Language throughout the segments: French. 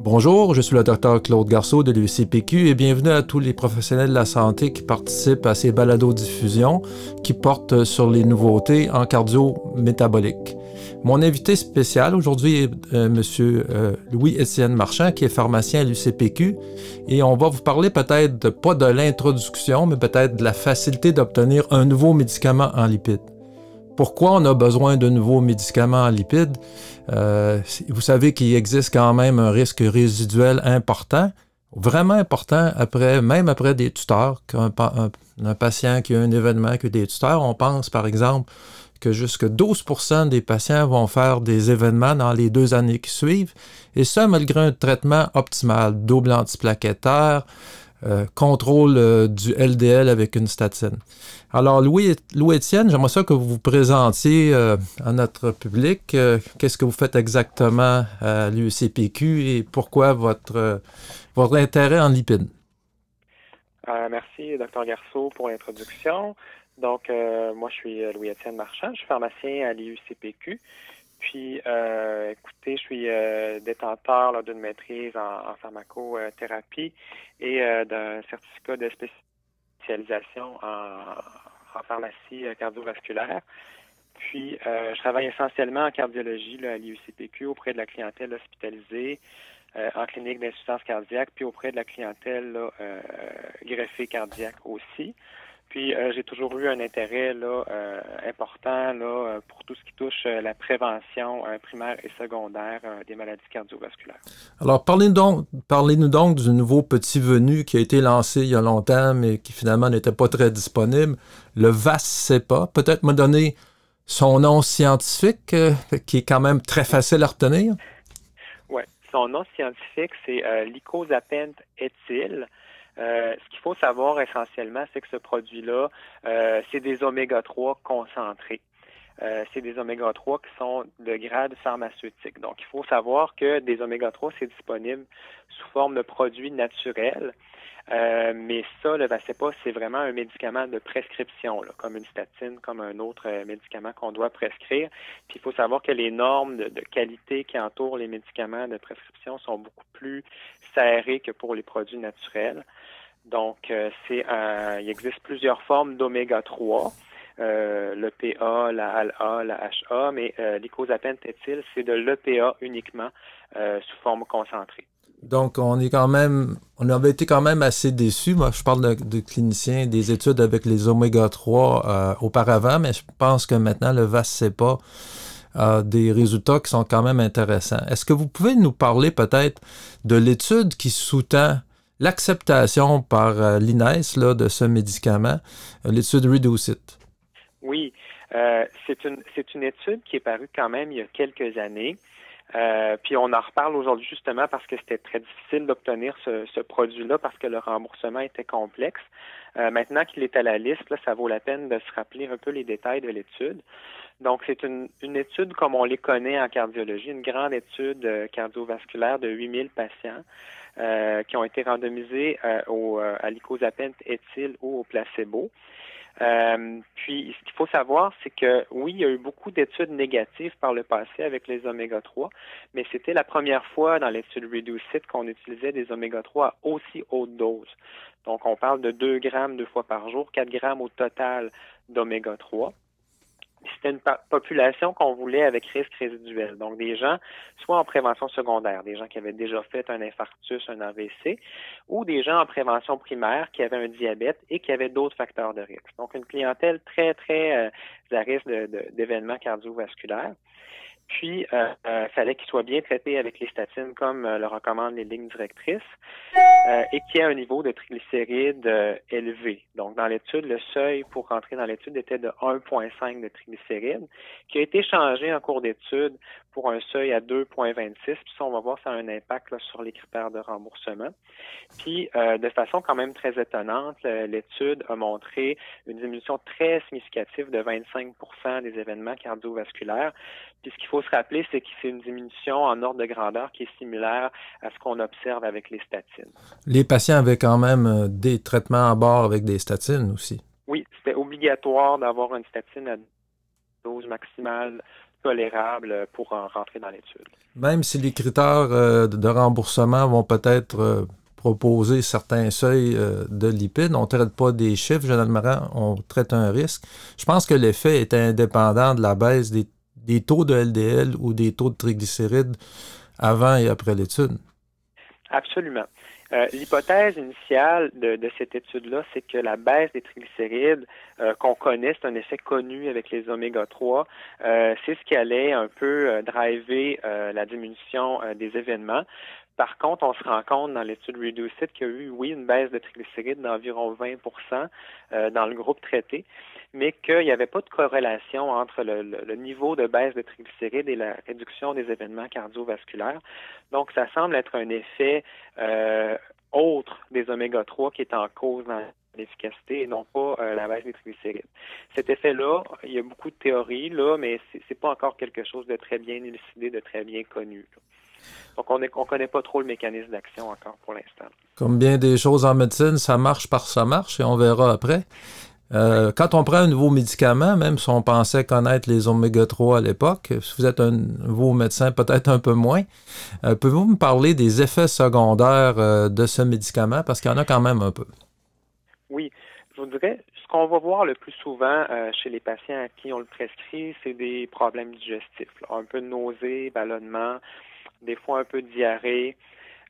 Bonjour, je suis le docteur Claude Garceau de l'UCPQ et bienvenue à tous les professionnels de la santé qui participent à ces balados-diffusions qui portent sur les nouveautés en cardio-métabolique. Mon invité spécial aujourd'hui est euh, M. Euh, Louis-Étienne Marchand, qui est pharmacien à l'UCPQ, et on va vous parler peut-être pas de l'introduction, mais peut-être de la facilité d'obtenir un nouveau médicament en lipides. Pourquoi on a besoin de nouveaux médicaments en lipides? Euh, vous savez qu'il existe quand même un risque résiduel important, vraiment important, après, même après des tuteurs. Un, patient qui a un événement que des tuteurs, on pense par exemple que jusque 12% des patients vont faire des événements dans les deux années qui suivent, et ça malgré un traitement optimal, double antiplaquettaire, euh, contrôle euh, du LDL avec une statine. Alors, Louis, Louis Étienne, j'aimerais ça que vous vous présentiez euh, à notre public. Qu'est-ce que vous faites exactement à l'UCPQ et pourquoi votre, votre intérêt en lipides? merci, Dr. Garceau, pour l'introduction. Donc, moi, je suis Louis-Étienne Marchand, je suis pharmacien à l'UCPQ. Puis, euh, écoutez, je suis euh, détenteur d'une maîtrise en, pharmacothérapie et euh, d'un certificat de spécialisation en, pharmacie cardiovasculaire. Puis, je travaille essentiellement en cardiologie à l'IUCPQ auprès de la clientèle hospitalisée, en clinique d'insuffisance cardiaque, puis auprès de la clientèle greffée cardiaque aussi. Puis euh, j'ai toujours eu un intérêt là, euh, important là, euh, pour tout ce qui touche la prévention primaire et secondaire des maladies cardiovasculaires. Alors parlez-nous donc, parlez -nous donc du nouveau petit venu qui a été lancé il y a longtemps, mais qui finalement n'était pas très disponible, le VAS-CEPA. Peut-être me donner son nom scientifique, qui est quand même très facile à retenir? Oui, son nom scientifique, c'est l'icosapent éthyle. Euh, ce qu'il faut savoir essentiellement, c'est que ce produit-là, euh, c'est des oméga 3 concentrés. Euh, c'est des oméga 3 qui sont de grade pharmaceutique. Donc, il faut savoir que des oméga 3, c'est disponible sous forme de produits naturels. mais ça, le Vacepa, c'est vraiment un médicament de prescription, comme une statine, comme un autre médicament qu'on doit prescrire. Puis il faut savoir que les normes de, de, qualité qui entourent les médicaments de prescription sont beaucoup plus serrées que pour les produits naturels. Donc, euh, c'est il existe plusieurs formes d'oméga 3. Euh, le PA, la ALA, la HA, mais euh, c'est de l'EPA uniquement euh, sous forme concentrée. Donc, on est quand même, on avait été quand même assez déçus. Moi, je parle de, cliniciens, des études avec les oméga 3 auparavant, mais je pense que maintenant, le VAS-CEPA a des résultats qui sont quand même intéressants. Est-ce que vous pouvez nous parler peut-être de l'étude qui sous-tend l'acceptation par euh, l'INES de ce médicament, euh, l'étude Reducit? Oui, euh, c'est une, une étude qui est parue quand même il y a quelques années. puis on en reparle aujourd'hui justement parce que c'était très difficile d'obtenir ce, produit-là parce que le remboursement était complexe. maintenant qu'il est à la liste, là, ça vaut la peine de se rappeler un peu les détails de l'étude. Donc, c'est une, une, étude comme on les connaît en cardiologie, une grande étude cardiovasculaire de 8000 patients euh, qui ont été randomisés euh, au, euh, à l'icosapent éthyle ou au placebo. Puis, ce qu'il faut savoir, c'est que oui, il y a eu beaucoup d'études négatives par le passé avec les oméga 3, mais c'était la première fois dans l'étude Reducit qu'on utilisait des oméga 3 à aussi haute dose. Donc, on parle de 2 grammes deux fois par jour, 4 grammes au total d'oméga 3 c'était une population qu'on voulait avec risque résiduel. Donc, des gens, soit en prévention secondaire, des gens qui avaient déjà fait un infarctus, un AVC, ou des gens en prévention primaire qui avaient un diabète et qui avaient d'autres facteurs de risque. Donc, une clientèle très, très euh, à risque d'événements cardiovasculaires. Puis, euh, euh, fallait qu'il soit bien traité avec les statines comme le recommandent les lignes directrices et qu'il ait un niveau de triglycérides élevé. Donc, dans l'étude, le seuil pour rentrer dans l'étude était de 1,5 de triglycérides, qui a été changé en cours d'étude pour un seuil à 2,26. Puis ça, on va voir, ça a un impact sur les critères de remboursement. Puis, euh, de façon quand même très étonnante, l'étude a montré une diminution très significative de 25% des événements cardiovasculaires. Puis, ce qu'il faut se rappeler, c'est que c'est une diminution en ordre de grandeur qui est similaire à ce qu'on observe avec les statines. Les patients avaient quand même euh, des traitements à bord avec des statines aussi. Oui, c'était obligatoire d'avoir une statine à dose maximale tolérable pour en rentrer dans l'étude. Même si les critères de remboursement vont peut-être proposer certains seuils de lipides, on ne traite pas des chiffres, généralement, on traite un risque. Je pense que l'effet est indépendant de la baisse des, des taux de LDL ou des taux de triglycérides avant et après l'étude. Absolument. Euh, l'hypothèse initiale de, cette étude-là, c'est que la baisse des triglycérides euh, qu'on connaît, c'est un effet connu avec les oméga 3, euh, c'est ce qui allait un peu driver la diminution des événements. Par contre, on se rend compte dans l'étude Reduced qu'il y a eu, oui, une baisse de triglycérides d'environ 20% dans le groupe traité, mais qu'il n'y avait pas de corrélation entre le, niveau de baisse de triglycérides et la réduction des événements cardiovasculaires. Donc, ça semble être un effet euh, autre des oméga 3 qui est en cause dans l'efficacité et non pas euh, la baisse des triglycérides. Cet effet-là, il y a beaucoup de théories, mais c'est, n'est pas encore quelque chose de très bien élucidé, de très bien connu. Donc, on ne connaît pas trop le mécanisme d'action encore pour l'instant. Comme bien des choses en médecine, ça marche par ça marche et on verra après. Euh, quand on prend un nouveau médicament, même si on pensait connaître les oméga 3 à l'époque, si vous êtes un nouveau médecin, peut-être un peu moins, euh, pouvez-vous me parler des effets secondaires euh, de ce médicament? Parce qu'il y en a quand même un peu. Oui. Je vous dirais, ce qu'on va voir le plus souvent chez les patients à qui on le prescrit, c'est des problèmes digestifs. Un peu de nausée, ballonnement, des fois un peu diarrhée.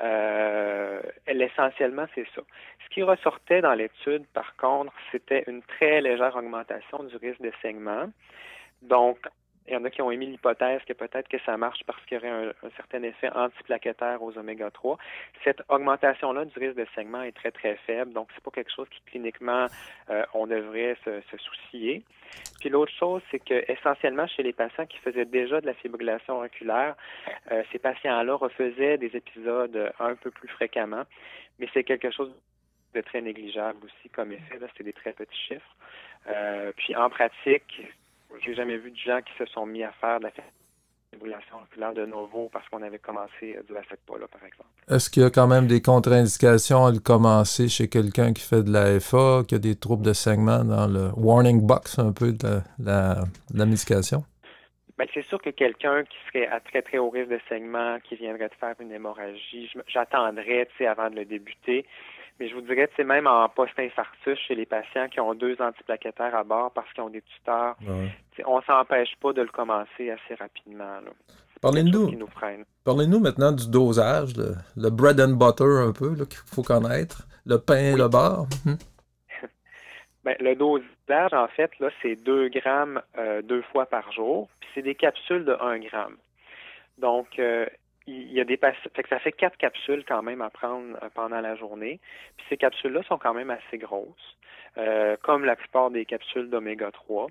Euh, essentiellement, c'est ça. Ce qui ressortait dans l'étude, par contre, c'était une très légère augmentation du risque de saignement. Donc, il y en a qui ont émis l'hypothèse que peut-être que ça marche parce qu'il y aurait un, certain effet antiplaquettaire aux oméga 3. Cette augmentation-là du risque de saignement est très, très faible. Donc, c'est pas quelque chose qui, cliniquement, euh, on devrait se, soucier. Puis l'autre chose, c'est que essentiellement chez les patients qui faisaient déjà de la fibrillation oculaire, euh, ces patients-là refaisaient des épisodes un peu plus fréquemment, mais c'est quelque chose de très négligeable aussi comme effet. Là, c'est des très petits chiffres. Euh, puis en pratique, j'ai jamais vu de gens qui se sont mis à faire de la fibrillation oculaire de nouveau parce qu'on avait commencé du pas là, par exemple. Est-ce qu'il y a quand même des contre-indications à le commencer chez quelqu'un qui fait de la FA, qui a des troubles de saignement dans le warning box un peu de la, médication? Ben, c'est sûr que quelqu'un qui serait à très très haut risque de saignement, qui viendrait de faire une hémorragie, j'attendrais avant de le débuter. Mais je vous dirais, c'est même en post-infarctus chez les patients qui ont deux antiplaquettaires à bord parce qu'ils ont des tuteurs, on ne s'empêche pas de le commencer assez rapidement. Parlez-nous Parlez maintenant du dosage, le, bread and butter un peu qu'il faut connaître, le pain et le beurre. Mhm. ben, le dosage, en fait, là, c'est 2 grammes euh, deux fois par jour, puis c'est des capsules de 1 gramme. Donc, euh, il y a des ça fait quatre capsules quand même à prendre euh, pendant la journée. Puis ces capsules-là sont quand même assez grosses, euh, comme la plupart des capsules d'oméga 3.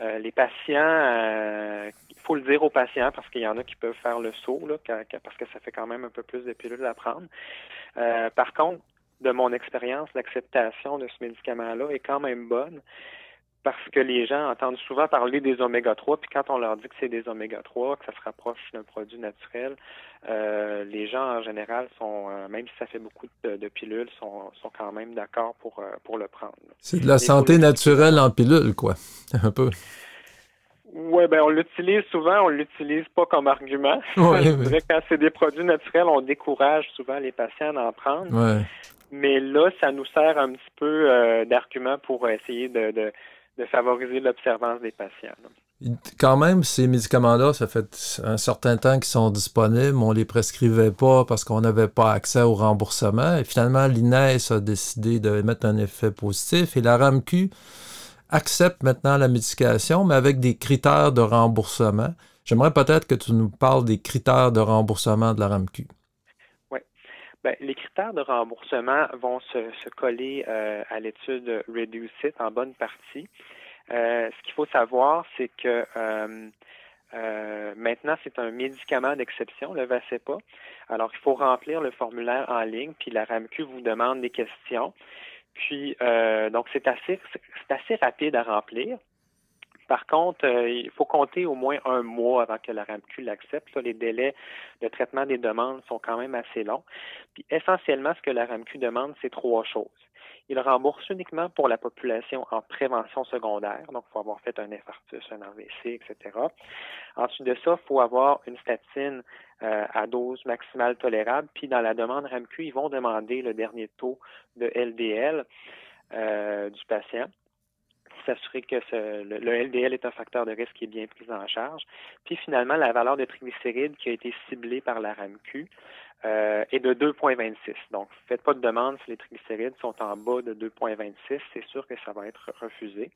Euh, les patients, il faut le dire aux patients parce qu'il y en a qui peuvent faire le saut, là, parce que ça fait quand même un peu plus de pilules à prendre. par contre, de mon expérience, l'acceptation de ce médicament-là est quand même bonne parce que les gens entendent souvent parler des oméga 3, puis quand on leur dit que c'est des oméga 3, que ça se rapproche d'un produit naturel, euh, les gens en général sont, euh, même si ça fait beaucoup de, pilules, sont, sont, quand même d'accord pour, euh, pour le prendre. C'est de la santé naturelle en pilule, quoi, un peu. Oui, ben on l'utilise souvent, on l'utilise pas comme argument. Je dirais que quand c'est des produits naturels, on décourage souvent les patients d'en prendre. Ouais. Mais là, ça nous sert un petit peu d'argument pour essayer de de favoriser l'observance des patients. Quand même, ces médicaments-là, ça fait un certain temps qu'ils sont disponibles. On ne les prescrivait pas parce qu'on n'avait pas accès au remboursement. Et finalement, l'INES a décidé de mettre un effet positif et la RAMQ accepte maintenant la médication, mais avec des critères de remboursement. J'aimerais peut-être que tu nous parles des critères de remboursement de la RAMQ. Ben, les critères de remboursement vont se, coller euh, à l'étude Reduce It en bonne partie. Euh, ce qu'il faut savoir, c'est que euh, maintenant, c'est un médicament d'exception, le VACEPA. Alors, il faut remplir le formulaire en ligne, puis la RAMQ vous demande des questions. Puis, donc, c'est assez, c'est assez rapide à remplir. Par contre, euh, il faut compter au moins un mois avant que la RAMQ l'accepte. Les délais de traitement des demandes sont quand même assez longs. Puis essentiellement, ce que la RAMQ demande, c'est trois choses. Il rembourse uniquement pour la population en prévention secondaire, donc il faut avoir fait un infarctus, un AVC, etc. Ensuite de ça, il faut avoir une statine euh, à dose maximale tolérable, puis dans la demande RAMQ, ils vont demander le dernier taux de LDL euh, du patient s'assurer que le, LDL est un facteur de risque qui est bien pris en charge. Puis finalement, la valeur de triglycérides qui a été ciblée par la RAMQ euh, est de 2,26. Donc, faites pas de demande si les triglycérides sont en bas de 2,26. C'est sûr que ça va être refusé.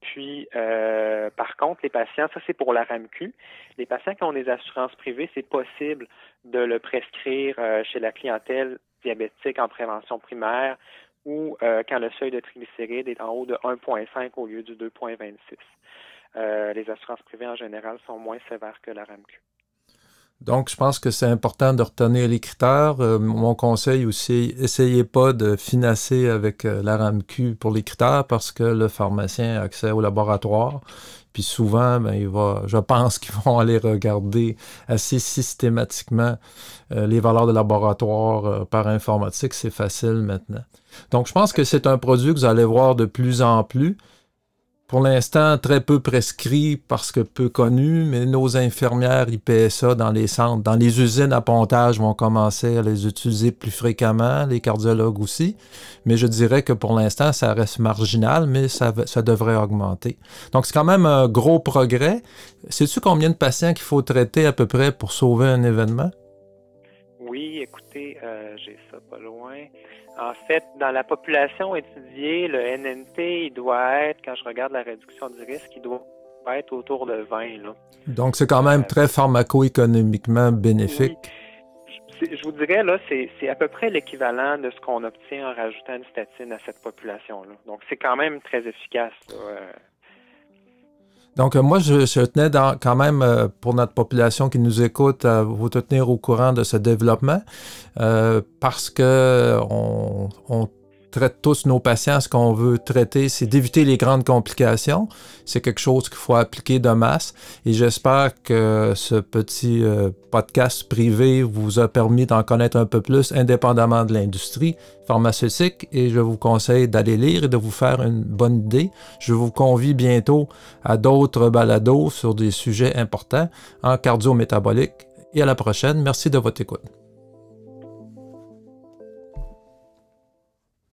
Puis, euh, par contre, les patients, ça c'est pour la RAMQ. Les patients qui ont des assurances privées, c'est possible de le prescrire euh, chez la clientèle diabétique en prévention primaire ou euh, quand le seuil de triglycérides est en haut de 1,5 au lieu du 2,26. Euh, les assurances privées en général sont moins sévères que la RAMQ. Donc, je pense que c'est important de retenir les critères. Euh, mon conseil aussi, essayez pas de financer avec la RAMQ pour les critères parce que le pharmacien a accès au laboratoire. Puis souvent, ben, je pense qu'ils vont aller regarder assez systématiquement les valeurs de laboratoire par informatique. C'est facile maintenant. Donc, je pense que c'est un produit que vous allez voir de plus en plus. Pour l'instant, très peu prescrit parce que peu connu, mais nos infirmières IPSA dans les centres, dans les usines à pontage vont commencer à les utiliser plus fréquemment, les cardiologues aussi. Mais je dirais que pour l'instant, ça reste marginal, mais ça, devrait augmenter. Donc, c'est quand même un gros progrès. Sais-tu combien de patients qu'il faut traiter à peu près pour sauver un événement? Oui, écoutez, euh, j'ai ça pas loin. En fait, dans la population étudiée, le NNT, il doit être, quand je regarde la réduction du risque, il doit être autour de 20. Là. Donc, c'est quand même très pharmaco-économiquement bénéfique. Je vous dirais, là, c'est à peu près l'équivalent de ce qu'on obtient en rajoutant une statine à cette population-là. Donc, c'est quand même très efficace. Euh, donc, euh, moi, je, tenais quand même, euh, pour notre population qui nous écoute, à vous tenir au courant de ce développement euh, parce que on, on traite tous nos patients, ce qu'on veut traiter, c'est d'éviter les grandes complications. C'est quelque chose qu'il faut appliquer de masse. Et j'espère que ce petit euh, podcast privé vous a permis d'en connaître un peu plus, indépendamment de l'industrie pharmaceutique. Et je vous conseille d'aller lire et de vous faire une bonne idée. Je vous convie bientôt à d'autres balados sur des sujets importants en cardio-métabolique. Et à la prochaine. Merci de votre écoute.